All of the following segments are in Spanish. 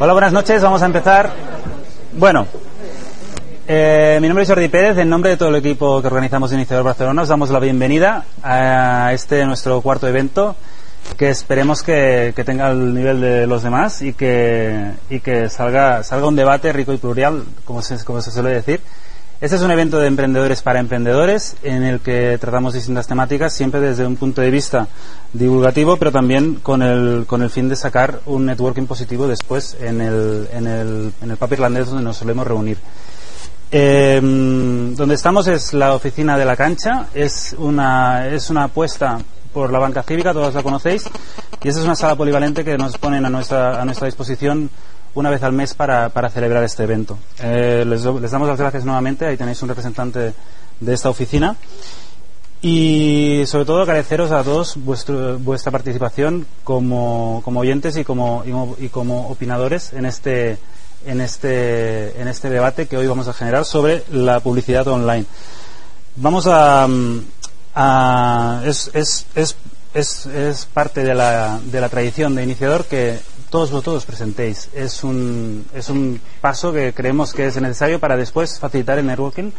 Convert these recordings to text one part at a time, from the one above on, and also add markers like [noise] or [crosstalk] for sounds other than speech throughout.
Hola, buenas noches. Vamos a empezar. Bueno, eh, mi nombre es Jordi Pérez. En nombre de todo el equipo que organizamos Iniciador Barcelona, os damos la bienvenida a este nuestro cuarto evento que esperemos que, tenga el nivel de los demás y que, y que salga, salga un debate rico y plural, como se, como se suele decir. Este es un evento de emprendedores para emprendedores en el que tratamos distintas temáticas, siempre desde un punto de vista divulgativo, pero también con el, con el fin de sacar un networking positivo después en el, en el, en el Paper donde nos solemos reunir. Eh, donde estamos es la oficina de la cancha, es una, es una apuesta por la banca cívica, todos la conocéis, y esa es una sala polivalente que nos ponen a nuestra, a nuestra disposición una vez al mes para, para celebrar este evento. Eh, les, damos las gracias nuevamente, ahí tenéis un representante de esta oficina. Y sobre todo agradeceros a todos vuestro, vuestra participación como, como oyentes y como, y como, opinadores en este, en, este, en este debate que hoy vamos a generar sobre la publicidad online. Vamos a, a es, es, es, es, parte de la, de la tradición de iniciador que todos vosotros presentéis. Es un, es un paso que creemos que es necesario para después facilitar el networking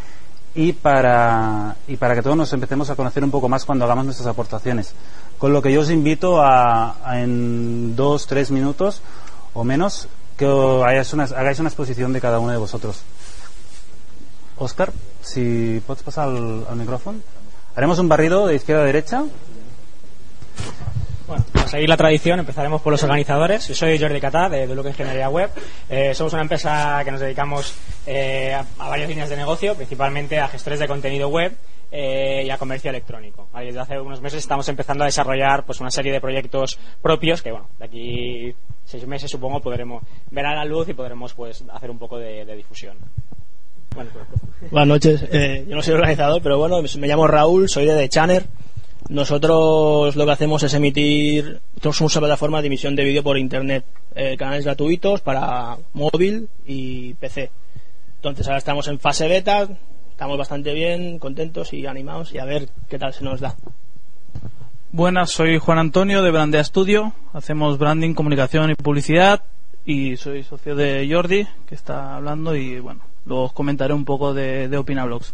y para, y para que todos nos empecemos a conocer un poco más cuando hagamos nuestras aportaciones. Con lo que yo os invito a, en dos, tres minutos o menos que una, hagáis una exposición de cada uno de vosotros. Oscar, si puedes pasar al micrófono. Haremos un barrido de izquierda a derecha. Bueno, para seguir la tradición, empezaremos por los organizadores. Yo soy Jordi Catá, de, de Ingeniería Web. Eh, somos una empresa que nos dedicamos eh, a, varias líneas de negocio, principalmente a gestores de contenido web eh, y a comercio electrónico. Desde hace unos meses estamos empezando a desarrollar pues, una serie de proyectos propios que, bueno, de aquí seis meses supongo podremos ver a la luz y podremos pues, hacer un poco de, difusión. Bueno, pues, Buenas noches. yo no soy organizador, pero bueno, me llamo Raúl, soy de The Channer nosotros lo que hacemos es emitir, somos una plataforma de emisión de vídeo por internet, eh, canales gratuitos para móvil y PC. Entonces ahora estamos en fase beta, estamos bastante bien, contentos y animados y a ver qué tal se nos da. Buenas, soy Juan Antonio de Brandea Studio, hacemos branding, comunicación y publicidad y soy socio de Jordi que está hablando y bueno, luego os comentaré un poco de, de OpinaBlogs.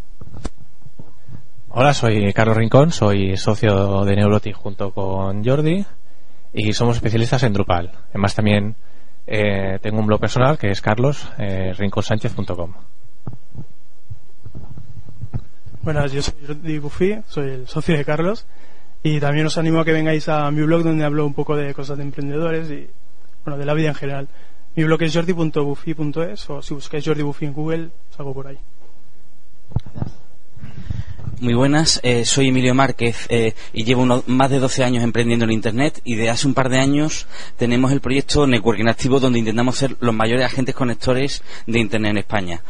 Hola, soy Carlos Rincón, soy socio de Neurotic junto con Jordi y somos especialistas en Drupal. Además también eh, tengo un blog personal que es carlos eh, Buenas, yo soy Jordi Buffy, soy el socio de Carlos y también os animo a que vengáis a mi blog donde hablo un poco de cosas de emprendedores y bueno, de la vida en general. Mi blog es jordi.buffy.es o si buscáis Jordi Buffy en Google, salgo por ahí. Muy buenas, eh, soy Emilio Márquez eh, y llevo más de 12 años emprendiendo en Internet y de hace un par de años tenemos el proyecto Networking Activo donde intentamos ser los mayores agentes conectores de Internet en España.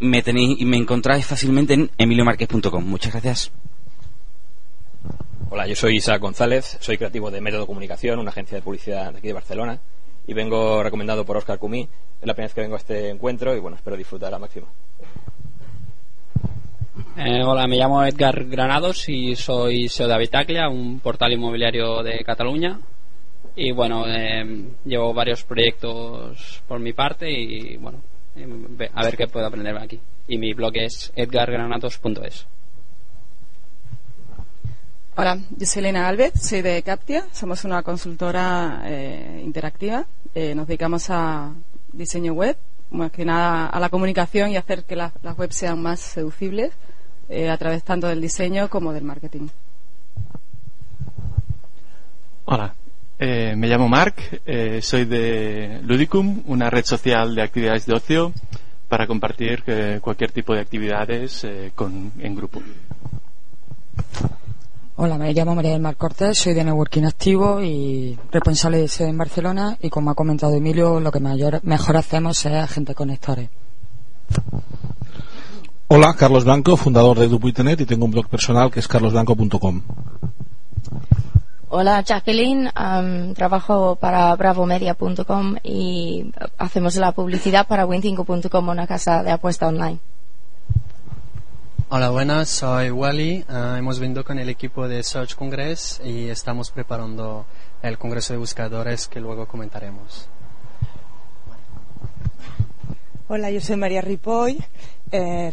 Me tenéis me encontráis fácilmente en emiliomarquez.com. Muchas gracias. Hola, yo soy Isaac González, soy creativo de Método Comunicación, una agencia de publicidad de aquí de Barcelona y vengo recomendado por Oscar Cumí. Es la primera vez que vengo a este encuentro y bueno, espero disfrutar al máximo. Eh, hola, me llamo Edgar Granados y soy SEO de Habitaclia, un portal inmobiliario de Cataluña. Y bueno, eh, llevo varios proyectos por mi parte y bueno, eh, a ver qué puedo aprender aquí. Y mi blog es edgargranados.es. Hola, yo soy Elena Alves, soy de Captia, somos una consultora interactiva. nos dedicamos a diseño web, más que nada a la comunicación y hacer que las webs sean más seducibles eh, a través tanto del diseño como del marketing. Hola, eh, me llamo Marc, eh, soy de Ludicum, una red social de actividades de ocio para compartir cualquier tipo de actividades con, en grupo. Hola, me llamo María del Mar Cortés, soy de Networking Activo y responsable de sede en Barcelona y como ha comentado Emilio, lo que mayor, mejor hacemos es agente conectores. Hola, Carlos Blanco, fundador de Dupuitenet y tengo un blog personal que es carlosblanco.com. Hola, Jacqueline. trabajo para bravomedia.com y hacemos la publicidad para win5.com, una casa de apuesta online. Hola, buenas. Soy Wally. Ah, hemos venido con el equipo de Search Congress y estamos preparando el congreso de buscadores que luego comentaremos. Hola, yo soy María Ripoll. Eh,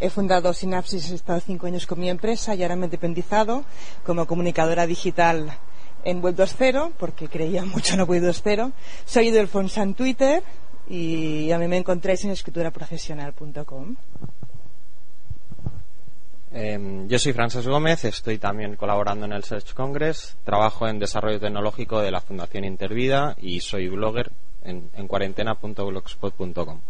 he fundado Synapsis, he estado cinco años con mi empresa y ahora me he independizado como comunicadora digital en Web 2.0 porque creía [laughs] mucho en la Web 2.0. Soy Delfonsa en Twitter y a mí me encontráis en escrituraprofesional.com. Eh, yo soy Frances Gómez, estoy también colaborando en el Search Congress, trabajo en desarrollo tecnológico de la Fundación Intervida y soy blogger en, en cuarentena.blogspot.com.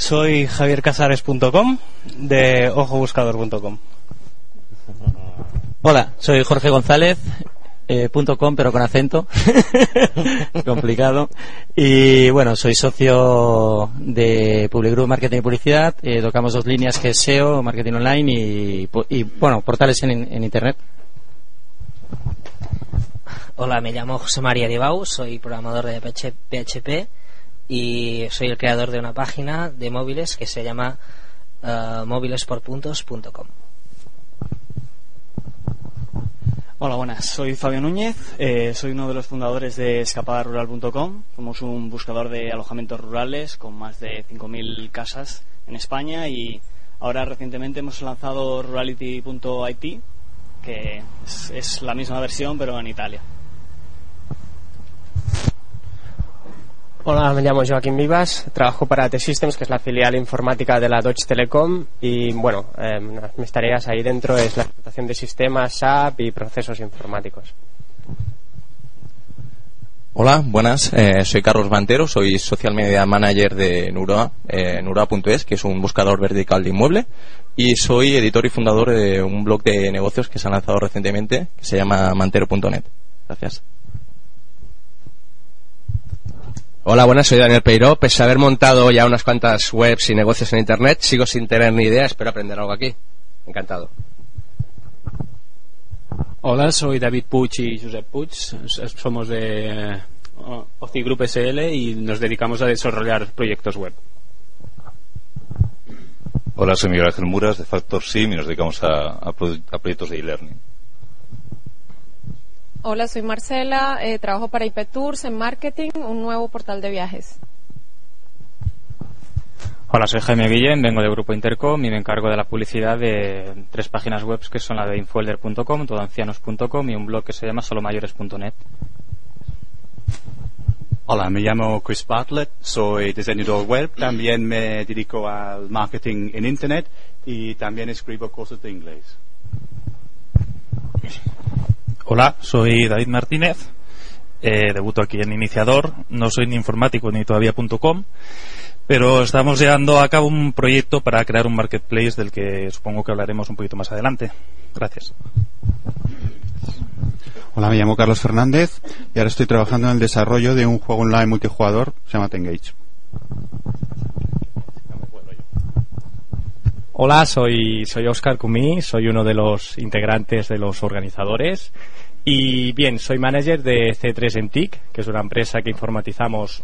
Soy javiercasares.com de ojobuscador.com. Hola, soy Jorge González. eh, punto .com pero con acento [laughs] complicado y bueno soy socio de Public Group Marketing y Publicidad eh, tocamos dos líneas que es SEO marketing online y, bueno portales en, en internet Hola, me llamo José María Dibau, soy programador de PH PHP y soy el creador de una página de móviles que se llama eh, móvilesporpuntos.com. Hola, buenas. Soy Fabio Núñez. eh, soy uno de los fundadores de escapadarural.com. Somos un buscador de alojamientos rurales con más de 5.000 casas en España y ahora recientemente hemos lanzado rurality.it, que es la misma versión pero en Italia. Hola, me llamo Joaquín Vivas, trabajo para T-Systems, que es la filial informática de la Deutsche Telekom y bueno, eh, mis tareas ahí dentro es la explotación de sistemas, SAP y procesos informáticos. Hola, buenas. Eh, soy Carlos Mantero, soy Social Media Manager de Nuroa, eh, Nuroa.es, que es un buscador vertical de inmueble, y soy editor y fundador de un blog de negocios que se ha lanzado recientemente, que se llama mantero.net. Gracias. Hola, buenas, soy Daniel Peiró. Pese a haber montado ya unas cuantas webs y negocios en Internet, sigo sin tener ni idea, espero aprender algo aquí. Encantado. Hola, soy David Puig y Josep Puig. Somos de eh, OCI Group SL y nos dedicamos a desarrollar proyectos web. Hola, soy Miguel Ángel Muras de Factor Sim y nos dedicamos a, a pro- a proyectos de e-learning. Hola, soy Marcela, eh, trabajo para IP Tours en marketing, un nuevo portal de viajes. Hola, soy Jaime Guillén, vengo de Grupo Intercom y me encargo de la publicidad de tres páginas web que son la de infolder.com, todoancianos.com y un blog que se llama solomayores.net. Hola, me llamo Chris Bartlett, soy diseñador web, también me dedico al marketing en Internet y también escribo cosas de inglés. Hola, soy David Martínez. Eh, debuto aquí en Iniciador. No soy ni informático ni todavía.com, pero estamos llevando a cabo un proyecto para crear un marketplace del que supongo que hablaremos un poquito más adelante. Gracias. Hola, me llamo Carlos Fernández y ahora estoy trabajando en el desarrollo de un juego online multijugador, se llama Tengage. Hola, soy, soy Oscar Cumí, soy uno de los integrantes de los organizadores y bien, soy manager de C3 en TIC, que es una empresa que informatizamos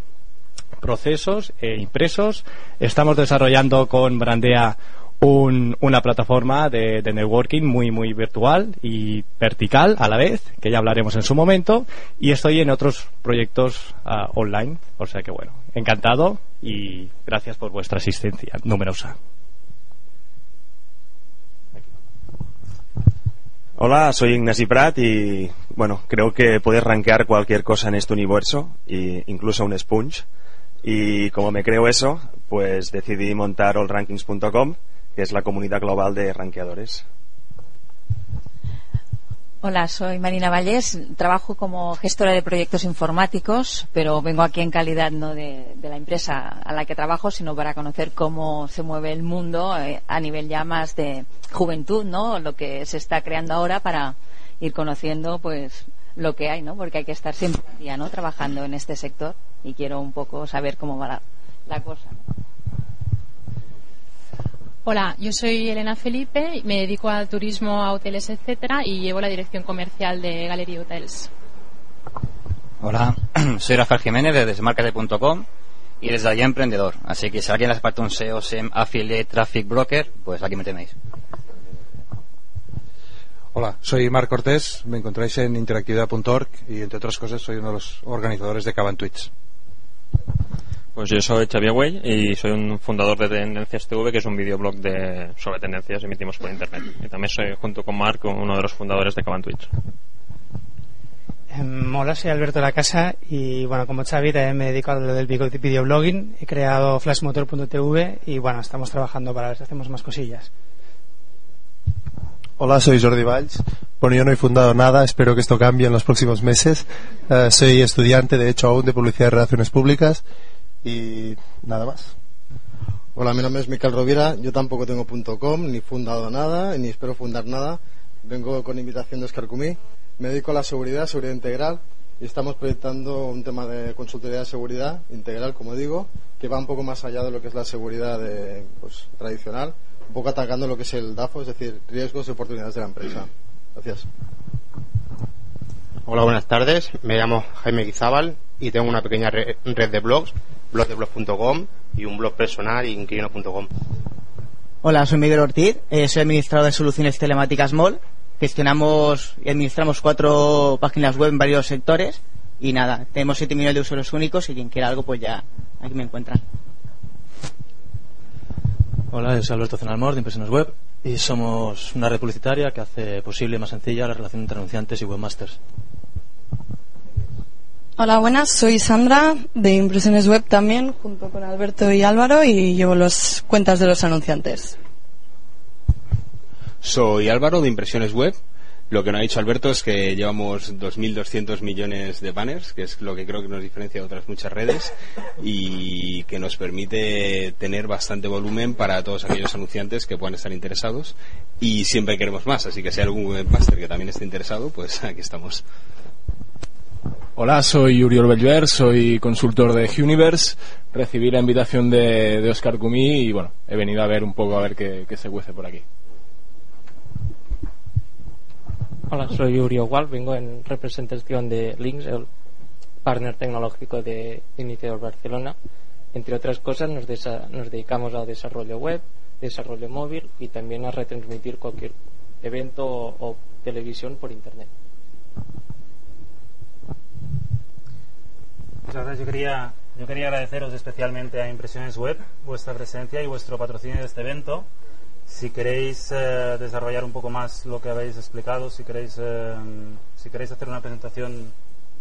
procesos e impresos. Estamos desarrollando con Brandea un- una plataforma de, de networking muy, muy virtual y vertical a la vez, que ya hablaremos en su momento, y estoy en otros proyectos ah, online, o sea que bueno, encantado y gracias por vuestra asistencia numerosa. Hola, soy Ignasi Prat y bueno, creo que puedes rankear cualquier cosa en este universo, y incluso un sponge. Y como me creo eso, pues decidí montar allrankings.com, que es la comunidad global de rankeadores. Hola, soy Marina Vallés, trabajo como gestora de proyectos informáticos, pero vengo aquí en calidad no de, la empresa a la que trabajo, sino para conocer cómo se mueve el mundo eh, a nivel ya más de juventud, ¿no? Lo que se está creando ahora para ir conociendo, pues, lo que hay, ¿no? Porque hay que estar siempre ¿no? Trabajando en este sector y quiero un poco saber cómo va la cosa. Hola, yo soy Elena Felipe, me dedico al turismo, a hoteles, etcétera, y llevo la dirección comercial de Gallery Hotels. Hola, [clears throat] soy Rafael Jiménez de desmarcate.com y desde allí emprendedor. Así que si a alguien le hace falta un SEO, SEM, Affiliate, Traffic Broker, pues aquí me tenéis. Hola, soy Marc Cortés, me encontráis en interactividad.org y entre otras cosas soy uno de los organizadores de Caban Tweets. Pues yo soy Xavier Güell y soy un fundador de Tendencias TV, que es un videoblog de, sobre tendencias emitimos por internet. Y también soy, junto con Marc, uno de los fundadores de Caban Twitch. Em, hola, soy Alberto de la Casa y bueno, como Xavi también me dedico a lo del video- videoblogging. He creado flashmotor.tv y bueno, estamos trabajando para ver si hacemos más cosillas. Hola, soy Jordi Valls. Bueno, yo no he fundado nada, espero que esto cambie en los próximos meses. Eh, soy estudiante, de hecho, aún de Publicidad y Relaciones Públicas y nada más. Hola, mi nombre es Miquel Rovira. Yo tampoco tengo .com, ni fundado nada, ni espero fundar nada. Vengo con invitación de Oscar Cumí. Me dedico a la seguridad, seguridad integral, y estamos proyectando un tema de consultoría de seguridad integral, como digo, que va un poco más allá de lo que es la seguridad de, pues, tradicional, un poco atacando lo que es el DAFO, es decir, riesgos y oportunidades de la empresa. Gracias. Hola, buenas tardes. Me llamo Jaime Guizábal y tengo una pequeña re- red de blogs, blogdeblog.com y un blog personal, inquilino.com. Hola, soy Miguel Ortiz, eh, soy administrador de soluciones telemáticas MOL. Gestionamos y administramos cuatro páginas web en varios sectores. Y nada, tenemos 7 millones de usuarios únicos y quien quiera algo, pues ya aquí me encuentran. Hola, yo soy Alberto Zenalmor de Impresiones Web y somos una red publicitaria que hace posible y más sencilla la relación entre anunciantes y webmasters. Hola, buenas. Soy Sandra de Impresiones Web también, junto con Alberto y Álvaro, y llevo las cuentas de los anunciantes. Soy Álvaro de Impresiones Web. Lo que no ha dicho Alberto es que llevamos 2.200 millones de banners, que es lo que creo que nos diferencia de otras muchas redes y que nos permite tener bastante volumen para todos aquellos anunciantes que puedan estar interesados. Y siempre queremos más, así que si hay algún webmaster que también esté interesado, pues aquí estamos. Hola, soy Uriol Belver, soy consultor de Universe. Recibí la invitación de, Oscar Cumí y bueno, he venido a ver un poco a ver qué, se cuece por aquí. Hola, soy Uri Ogual, vengo en representación de Links, el partner tecnológico de Iniciator Barcelona. Entre otras cosas, nos, desa- nos dedicamos al desarrollo web, desarrollo móvil y también a retransmitir cualquier evento o televisión por Internet. Muchas gracias. Yo quería, yo quería agradeceros especialmente a Impresiones Web vuestra presencia y vuestro patrocinio de este evento. Si queréis eh, desarrollar un poco más lo que habéis explicado, si queréis, eh, si queréis hacer una presentación,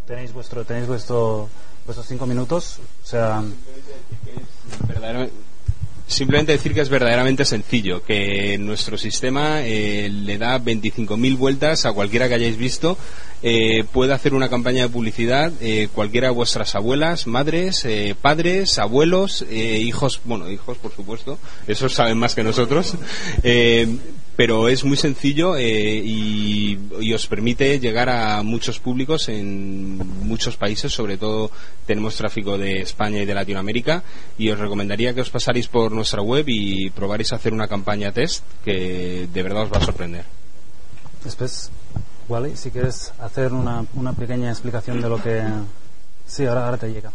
tenéis vuestro, tenéis vuestro, vuestros cinco minutos. Simplemente decir que es verdaderamente sencillo, que nuestro sistema eh, le da 25.000 vueltas a cualquiera que hayáis visto. Eh, puede hacer una campaña de publicidad eh, cualquiera de vuestras abuelas, madres, eh, padres, abuelos, eh, hijos, bueno, hijos por supuesto, esos saben más que nosotros. Pero es muy sencillo eh, y, y os permite llegar a muchos públicos en muchos países, sobre todo tenemos tráfico de España y de Latinoamérica y os recomendaría que os pasarais por nuestra web y probaréis a hacer una campaña test que de verdad os va a sorprender. después, Wally, si quieres hacer una, una pequeña explicación de lo que... Sí, ahora, ahora te llega.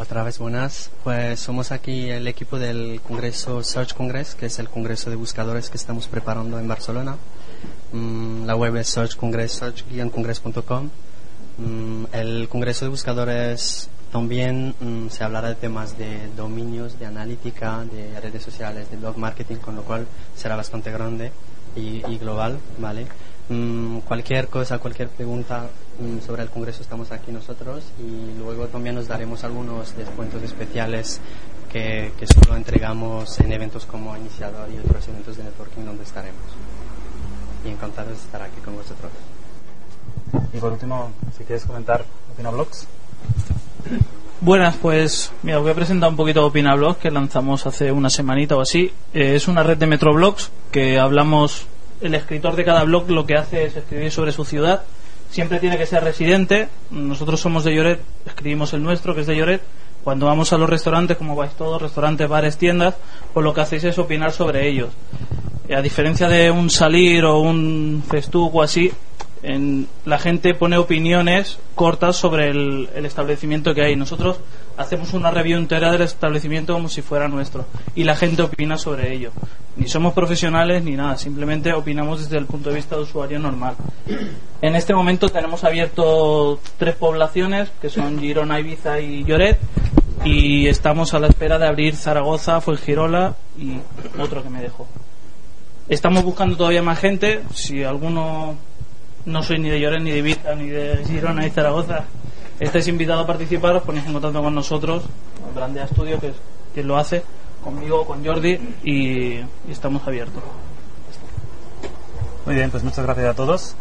Otra vez buenas. Pues somos aquí el equipo del Congreso Search Congress, que es el congreso de buscadores que estamos preparando en Barcelona. Mm, la web es searchcongress, search-congress.com. Mm, el congreso de buscadores también mm, se hablará de temas de dominios, de analítica, de redes sociales, de blog marketing, con lo cual será bastante grande y, y global, ¿vale? Mm, cualquier cosa, cualquier pregunta sobre el Congreso estamos aquí nosotros y luego también nos daremos algunos descuentos especiales que, solo entregamos en eventos como Iniciador y otros eventos de networking donde estaremos. Y encantados de estar aquí con vosotros. Y por último, si quieres comentar OpinaBlogs. Buenas, pues mira, voy a presentar un poquito OpinaBlog que lanzamos hace una semanita o así. Eh, es una red de Metroblogs que hablamos, el escritor de cada blog lo que hace es escribir sobre su ciudad. Siempre tiene que ser residente. Nosotros somos de Lloret, escribimos el nuestro que es de Lloret. Cuando vamos a los restaurantes, como vais todos, restaurantes, bares, tiendas, pues lo que hacéis es opinar sobre ellos. A diferencia de un salir o un festuc o así, en- la gente pone opiniones cortas sobre el, el establecimiento que hay. Nosotros hacemos una review entera del establecimiento como si fuera nuestro y la gente opina sobre ello. Ni somos profesionales ni nada, simplemente opinamos desde el punto de vista de usuario normal. En este momento tenemos abierto tres poblaciones, que son Girona, Ibiza y Lloret, y estamos a la espera de abrir Zaragoza, Fuengirola y otro que me dejó. Estamos buscando todavía más gente, si alguno no soy ni de Lloret, ni de Ibiza, ni de Girona, ni Zaragoza, estáis invitados a participar, os ponéis en contacto con nosotros, Brandea Studio, que es quien lo hace, conmigo, con Jordi, y, estamos abiertos. Muy bien, pues muchas gracias a todos.